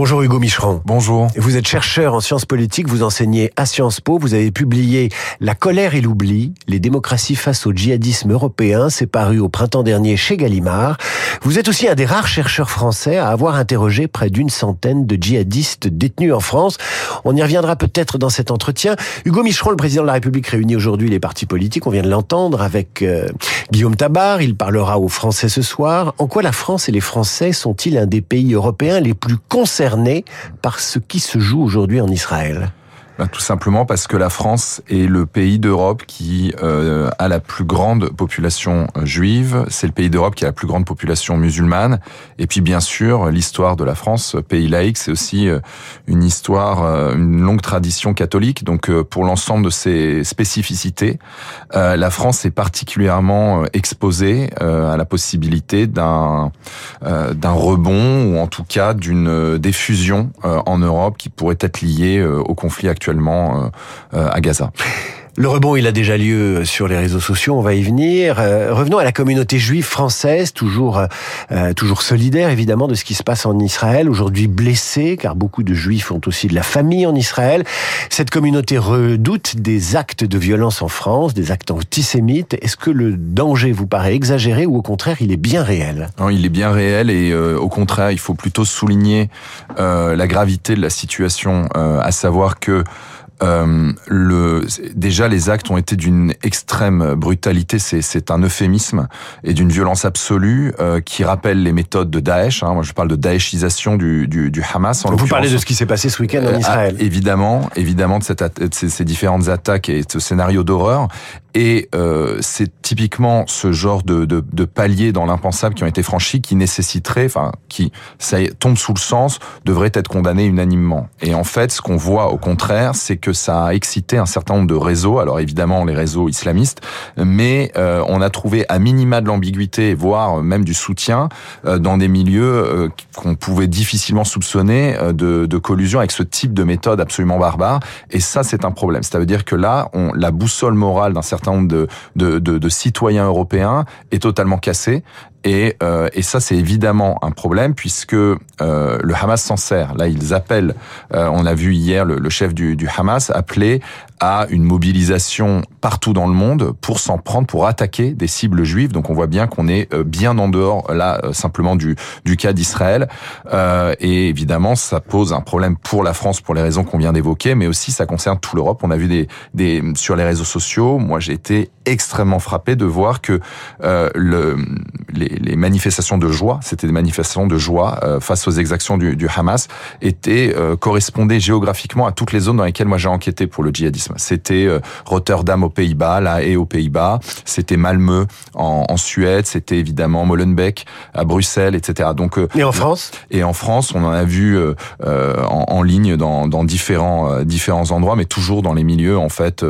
Bonjour Hugo Micheron. Bonjour. Vous êtes chercheur en sciences politiques, vous enseignez à Sciences Po, vous avez publié La colère et l'oubli, les démocraties face au djihadisme européen, c'est paru au printemps dernier chez Gallimard. Vous êtes aussi un des rares chercheurs français à avoir interrogé près d'une centaine de djihadistes détenus en France. On y reviendra peut-être dans cet entretien. Hugo Micheron, le président de la République, réunit aujourd'hui les partis politiques, on vient de l'entendre avec euh, Guillaume Tabar, il parlera aux Français ce soir. En quoi la France et les Français sont-ils un des pays européens les plus concernés par ce qui se joue aujourd'hui en Israël ben, tout simplement parce que la France est le pays d'Europe qui euh, a la plus grande population euh, juive, c'est le pays d'Europe qui a la plus grande population musulmane, et puis bien sûr l'histoire de la France, pays laïque, c'est aussi euh, une histoire, une longue tradition catholique. Donc pour l'ensemble de ces spécificités, la France est particulièrement exposée à la possibilité d'un d'un rebond ou en tout cas d'une diffusion en Europe qui pourrait être liée au conflit actuel euh, euh, à Gaza. Le rebond, il a déjà lieu sur les réseaux sociaux, on va y venir. Euh, revenons à la communauté juive française, toujours toujours solidaire évidemment de ce qui se passe en Israël, aujourd'hui blessée car beaucoup de juifs ont aussi de la famille en Israël. Cette communauté redoute des actes de violence en France, des actes antisémites. Est-ce que le danger vous paraît exagéré ou au contraire il est bien réel? Non, il est bien réel et au contraire, il faut plutôt souligner la gravité de la situation, à savoir que euh, le, déjà, les actes ont été d'une extrême brutalité. C'est un euphémisme et d'une violence absolue euh, qui rappelle les méthodes de Daesh. Hein. Moi, je parle de Daeshisation du, du, du Hamas. En Vous parlez de ce qui s'est passé ce week-end en euh, Israël. Ah, évidemment, évidemment de, cette, de ces, ces différentes attaques et ce scénario d'horreur. Et euh, c'est typiquement ce genre de, de, de paliers dans l'impensable qui ont été franchis qui nécessiterait, enfin, qui ça tombe sous le sens, devrait être condamné unanimement. Et en fait, ce qu'on voit au contraire, c'est que ça a excité un certain nombre de réseaux. Alors évidemment, les réseaux islamistes, mais euh, on a trouvé à minima de l'ambiguïté, voire même du soutien euh, dans des milieux euh, qu'on pouvait difficilement soupçonner de, de collusion avec ce type de méthode absolument barbare. Et ça, c'est un problème. Ça veut dire que là, on, la boussole morale d'un certain certain nombre de, de, citoyens européens est totalement cassé et, euh, et ça, c'est évidemment un problème puisque euh, le Hamas s'en sert. Là, ils appellent, euh, on a vu hier le, le chef du, du, Hamas appeler à une mobilisation partout dans le monde pour s'en prendre, pour attaquer des cibles juives. Donc on voit bien qu'on est euh, bien en dehors là euh, simplement du, du cas d'Israël. Euh, et évidemment, ça pose un problème pour la France pour les raisons qu'on vient d'évoquer, mais aussi ça concerne toute l'Europe. On a vu des, des sur les réseaux sociaux. Moi, j'ai été extrêmement frappé de voir que le, les, les, manifestations de joie, c'était des manifestations de joie euh, face aux exactions du, du Hamas, étaient euh, correspondaient géographiquement à toutes les zones dans lesquelles moi j'ai enquêté pour le djihadisme. C'était euh, Rotterdam aux Pays-Bas, La Haye aux Pays-Bas, c'était Malmö en, en Suède, c'était évidemment Molenbeek à Bruxelles, etc. Donc et en France? Et en France, on en a vu en, en, ligne dans, dans différents différents endroits, mais toujours dans les milieux en fait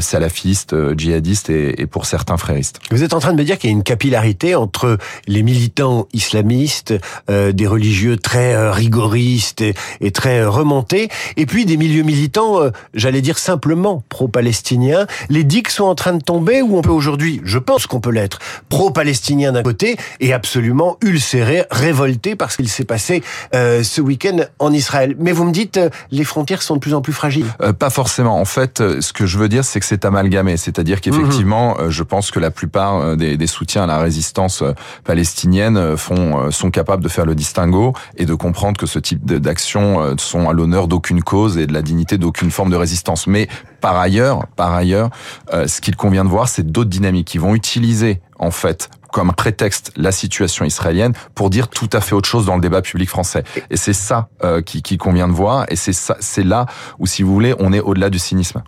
salafistes, djihadistes et, et pour certains fréristes. Vous êtes en train de me dire qu'il y a une capillarité entre les militants islamistes, euh, des religieux très euh, rigoristes et, très euh, remontés, et puis des milieux militants, j'allais dire simplement pro-palestiniens. Les digues sont en train de tomber, ou on peut aujourd'hui, je pense qu'on peut l'être, pro-palestinien d'un côté et absolument ulcéré, révolté parce qu'il s'est passé ce week-end en Israël. Mais vous me dites, les frontières sont de plus en plus fragiles. pas forcément. En fait, ce que je veux dire, c'est que c'est amalgamé. C'est-à-dire qu'effectivement, mhm. je pense que la plupart des, des soutiens à la résistance euh, palestiniennes euh, font, euh, sont capables de faire le distinguo et de comprendre que ce type d'actions sont à l'honneur d'aucune cause et de la dignité d'aucune forme de résistance. Mais par ailleurs, par ailleurs, ce qu'il convient de voir, c'est d'autres dynamiques qui vont utiliser en fait comme prétexte la situation israélienne pour dire tout à fait autre chose dans le débat public français. Et c'est ça qui, qui convient de voir, et c'est c'est là où, si vous voulez, on est au-delà du cynisme.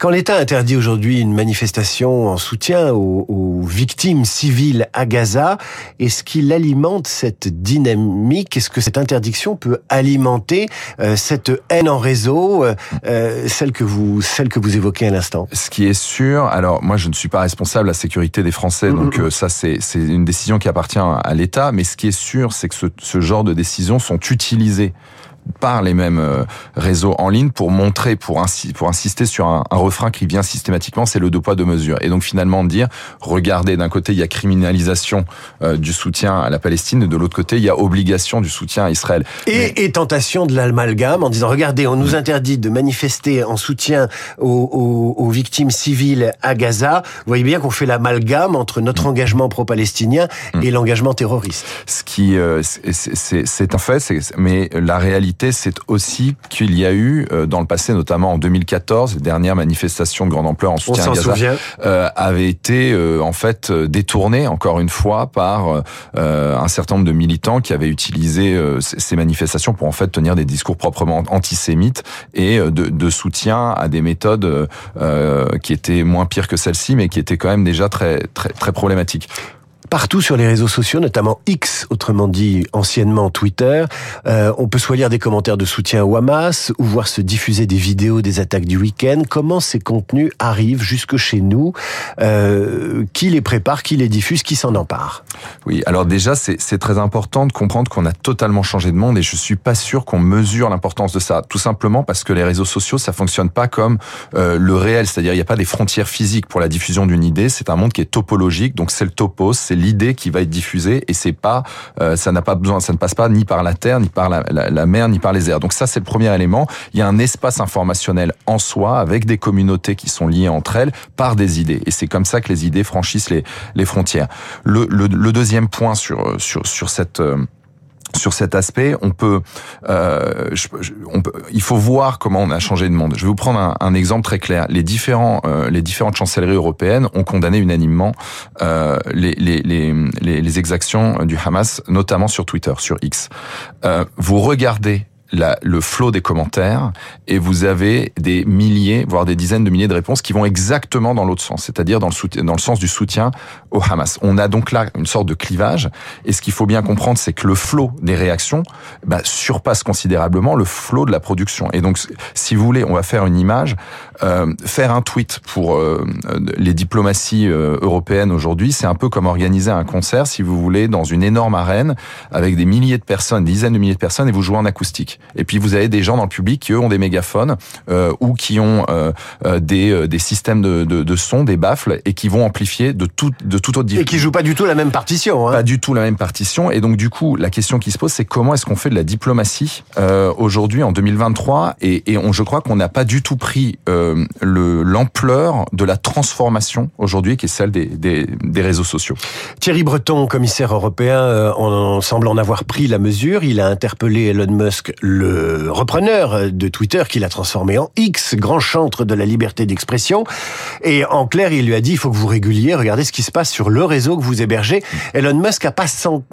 Quand l'État interdit aujourd'hui une manifestation en soutien aux, victimes civiles à Gaza, est-ce qu'il alimente cette dynamique? Est-ce que cette interdiction peut alimenter euh, cette haine en réseau, euh, euh, celle que vous celle que vous évoquez à l'instant? Ce qui est sûr, alors moi je ne suis pas responsable de la sécurité des Français, donc mm-hmm. ça c'est c'est une décision qui appartient à l'État, mais ce qui est sûr, c'est que ce, ce genre de décisions sont utilisées par les mêmes euh, réseaux en ligne pour montrer, pour, pour insister sur un, refrain qui vient systématiquement, c'est le deux poids deux mesures. Et donc finalement dire, regardez, d'un côté il y a criminalisation euh, du soutien à la Palestine, et de l'autre côté il y a obligation du soutien à Israël. Et, et tentation de l'amalgame en disant, regardez, on nous interdit de manifester en soutien aux, aux, aux victimes civiles à Gaza. Vous voyez bien qu'on fait l'amalgame entre notre engagement pro-palestinien mm. et l'engagement terroriste. Ce qui, euh, c'est un fait, mais la réalité, c'est aussi qu'il y a eu euh, dans le passé, notamment en 2014, les dernières manifestations de grande ampleur en soutien à Gaza, euh, avaient été euh, en fait détournées encore une fois par un certain nombre de militants qui avaient utilisé ces manifestations pour en fait tenir des discours proprement antisémites et de, de soutien à des méthodes qui étaient moins pires que celles-ci, mais qui étaient quand même déjà très très très problématiques partout sur les réseaux sociaux, notamment X, autrement dit anciennement Twitter. Euh, on peut soit lire des commentaires de soutien au Hamas ou voir se diffuser des vidéos des attaques du week-end. Comment ces contenus arrivent jusque chez nous? Euh, Qui les prépare Qui les diffuse Qui s'en empare? Oui, alors déjà, c'est très important de comprendre qu'on a totalement changé de monde et je suis pas sûr qu'on mesure l'importance de ça. Tout simplement parce que les réseaux sociaux, ça fonctionne pas comme euh, le réel, c'est-à-dire il n'y a pas des frontières physiques pour la diffusion d'une idée. C'est un monde qui est topologique, donc c'est le topos, c'est l'idée qui va être diffusée et c'est pas, euh, ça n'a pas besoin, ça ne passe pas ni par la terre, ni par la, la, mer, ni par les airs. Donc ça, c'est le premier élément. Il y a un espace informationnel en soi avec des communautés qui sont liées entre elles par des idées. Et c'est comme ça que les idées franchissent les, les frontières. Le, le, le deuxième point sur, sur, sur cette euh, sur cet aspect, on peut, euh, on peut, il faut voir comment on a changé de monde. Je vais vous prendre un, un exemple très clair. Les différents, euh, les différentes chancelleries européennes ont condamné unanimement euh, les, les, les, les, exactions du Hamas, notamment sur Twitter, sur X. Euh, vous regardez la, le flot des commentaires et vous avez des milliers, voire des dizaines de milliers de réponses qui vont exactement dans l'autre sens, c'est-à-dire dans le, dans le sens du soutien au Hamas. On a donc là une sorte de clivage et ce qu'il faut bien comprendre, c'est que le flot des réactions bah, surpasse considérablement le flot de la production. Et donc, si vous voulez, on va faire une image, euh, faire un tweet pour euh, les diplomaties euh, européennes aujourd'hui, c'est un peu comme organiser un concert, si vous voulez, dans une énorme arène avec des milliers de personnes, dizaines de milliers de personnes et vous jouez en acoustique. Et puis vous avez des gens dans le public qui eux ont des mégaphones euh, ou qui ont euh, euh des, des systèmes de, de, de, son, des baffles et qui vont amplifier de tout de toute autre Et qui jouent pas du tout la même partition. Hein. Pas du tout la même partition. Et donc du coup, la question qui se pose, c'est comment est-ce qu'on fait de la diplomatie euh, aujourd'hui en 2023 Et, et on, je crois qu'on n'a pas du tout pris le l'ampleur de la transformation aujourd'hui, qui est celle des, des, des, réseaux sociaux. Thierry Breton, commissaire européen, on semble en avoir pris la mesure. Il a interpellé Elon Musk le repreneur de Twitter qui l'a transformé en X, grand chantre de la liberté d'expression. Et en clair, il lui a dit, il faut que vous réguliez, regardez ce qui se passe sur le réseau que vous hébergez. Elon Musk a pas,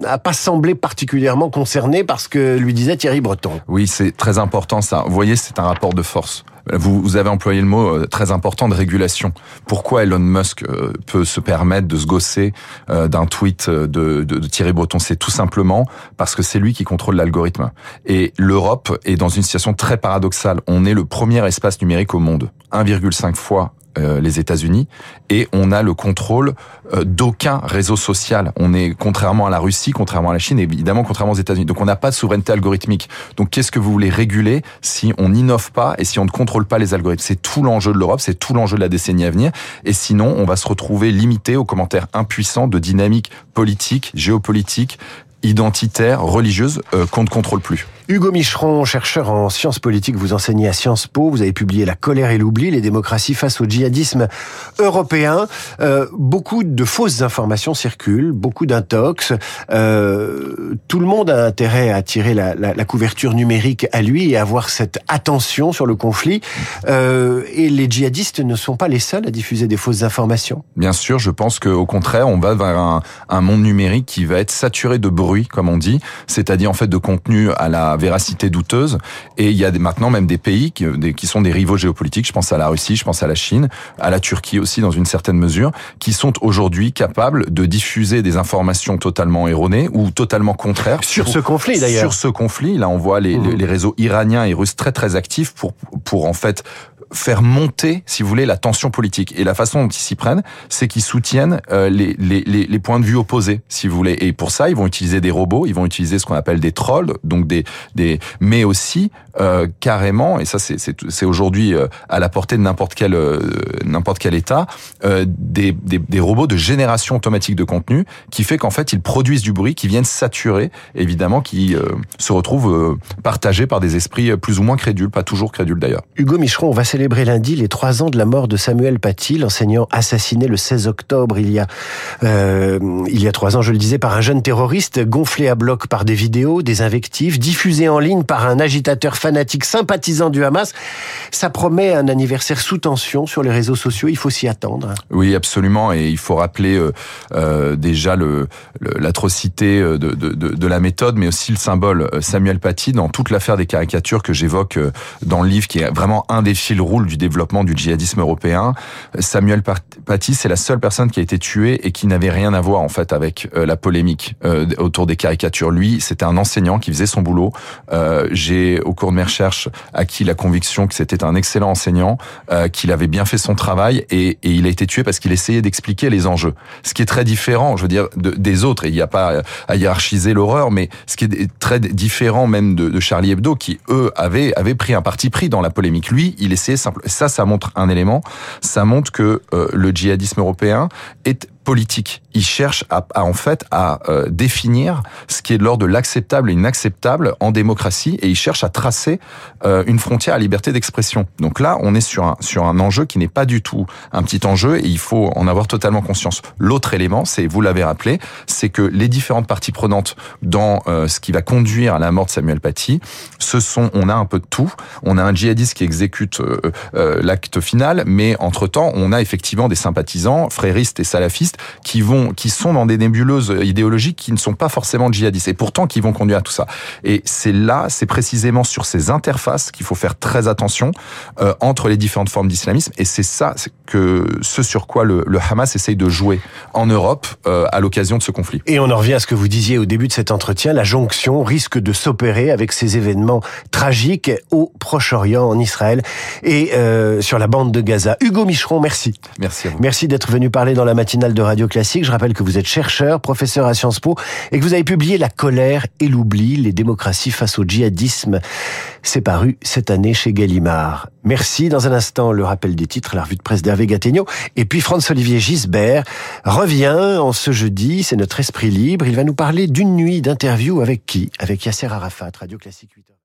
a pas semblé particulièrement concerné parce que lui disait Thierry Breton. Oui, c'est très important ça. Vous voyez, c'est un rapport de force. Vous, avez employé le mot euh, très important de régulation. Pourquoi Elon Musk euh, peut se permettre de se gosser euh, d'un tweet de, de, de, Thierry Breton? C'est tout simplement parce que c'est lui qui contrôle l'algorithme. Et l'Europe est dans une situation très paradoxale. On est le premier espace numérique au monde. 1,5 fois euh, les États-Unis et on a le contrôle euh, d'aucun réseau social. On est contrairement à la Russie, contrairement à la Chine, évidemment contrairement aux États-Unis. Donc on n'a pas de souveraineté algorithmique. Donc qu'est-ce que vous voulez réguler si on n'innove pas et si on ne contrôle pas les algorithmes? C'est tout l'enjeu de l'Europe, c'est tout l'enjeu de la décennie à venir. Et sinon, on va se retrouver limité aux commentaires impuissants de dynamiques politiques, géopolitiques, identitaires, religieuses euh, qu'on ne contrôle plus. Hugo Micheron, chercheur en sciences politiques, vous enseignez à Sciences Po, vous avez publié La colère et l'oubli, les démocraties face au djihadisme européen. Euh, beaucoup de fausses informations circulent, beaucoup d'intox. Euh, tout le monde a intérêt à tirer la, couverture numérique à lui et à avoir cette attention sur le conflit. Euh, et les djihadistes ne sont pas les seuls à diffuser des fausses informations. Bien sûr, je pense qu'au contraire, on va vers un, un monde numérique qui va être saturé de bruit, comme on dit, c'est-à-dire en fait de contenu à la véracité douteuse. Et il y a maintenant même des pays qui, qui sont des rivaux géopolitiques. Je pense à la Russie, je pense à la Chine, à la Turquie aussi dans une certaine mesure, qui sont aujourd'hui capables de diffuser des informations totalement erronées ou totalement contraires sur ce conflit d'ailleurs. Sur ce conflit, là on voit les, mmh. les réseaux iraniens et russes très très actifs pour pour en fait faire monter, si vous voulez, la tension politique. Et la façon dont ils s'y prennent, c'est qu'ils soutiennent euh, les, les, les, points de vue opposés, si vous voulez. Et pour ça, ils vont utiliser des robots, ils vont utiliser ce qu'on appelle des trolls, donc des, des, mais aussi euh, carrément, et ça c'est aujourd'hui euh, à la portée de n'importe quel euh, n'importe quel État, des, des, des, robots de génération automatique de contenu qui fait qu'en fait ils produisent du bruit, qui viennent saturer, évidemment, qui se retrouvent partagés par des esprits plus ou moins crédules, pas toujours crédules d'ailleurs. Hugo Micheron, on va célébrer lundi les trois ans de la mort de Samuel Paty, l'enseignant assassiné le 16 octobre il y a il y a trois ans, je le disais, par un jeune terroriste gonflé à bloc par des vidéos, des invectives, diffusées en ligne par un agitateur fanatique sympathisant du Hamas. Ça promet un anniversaire sous tension sur les réseaux sociaux. Il faut s'y attendre. Oui, absolument. Et il faut rappeler euh, euh déjà l'atrocité euh, de, la méthode, mais aussi le symbole Samuel Paty dans toute l'affaire des caricatures que j'évoque dans le livre, qui est vraiment un des fils roules du développement du djihadisme européen. Samuel Paty, c'est la seule personne qui a été tuée et qui n'avait rien à voir en fait avec la polémique autour des caricatures. Lui, c'était un enseignant qui faisait son boulot. J'ai au cours de mes recherches acquis la conviction que c'était un excellent enseignant, euh, qu'il avait bien fait son travail et, et il a été tué parce qu'il essayait d'expliquer les enjeux. Ce qui est très différent, je veux dire, de, des autres. Et il n'y a pas à hiérarchiser l'horreur, mais ce qui est très différent même de, de, Charlie Hebdo, qui eux avaient avaient pris un parti pris dans la polémique. Lui, il essayait simple. Ça, ça montre un élément. Ça montre que euh, le djihadisme européen est politique. Il cherche à, en fait à euh, définir ce qui est de l'ordre de l'acceptable et inacceptable en démocratie et il cherche à tracer euh, une frontière à liberté d'expression. Donc là, on est sur un sur un enjeu qui n'est pas du tout un petit enjeu et il faut en avoir totalement conscience. L'autre élément, c'est vous l'avez rappelé, c'est que les différentes parties prenantes dans euh, ce qui va conduire à la mort de Samuel Paty, ce sont on a un peu de tout. On a un djihadiste qui exécute l'acte final, mais entre temps, on a effectivement des sympathisants, fréristes et salafistes qui vont, qui sont dans des nébuleuses idéologiques qui ne sont pas forcément djihadistes et pourtant qui vont conduire à tout ça. Et c'est là, c'est précisément sur ces interfaces qu'il faut faire très attention euh, entre les différentes formes d'islamisme et c'est ça que ce sur quoi le, le Hamas essaye de jouer en Europe euh, à l'occasion de ce conflit. Et on en revient à ce que vous disiez au début de cet entretien, la jonction risque de s'opérer avec ces événements tragiques au Proche-Orient, en Israël et euh, sur la bande de Gaza. Hugo Micheron, merci. Merci à vous. Merci d'être venu parler dans la matinale de Radio Classique. Je rappelle que vous êtes chercheur, professeur à Sciences Po et que vous avez publié La colère et l'oubli, les démocraties face au djihadisme. C'est paru cette année chez Gallimard. Merci. Dans un instant, le rappel des titres, la revue de presse d'Hervé Gattegno. Et puis, Franz-Olivier Gisbert revient en ce jeudi. C'est notre esprit libre. Il va nous parler d'une nuit d'interview avec qui? Avec Yasser Arafat, Radio Classique 8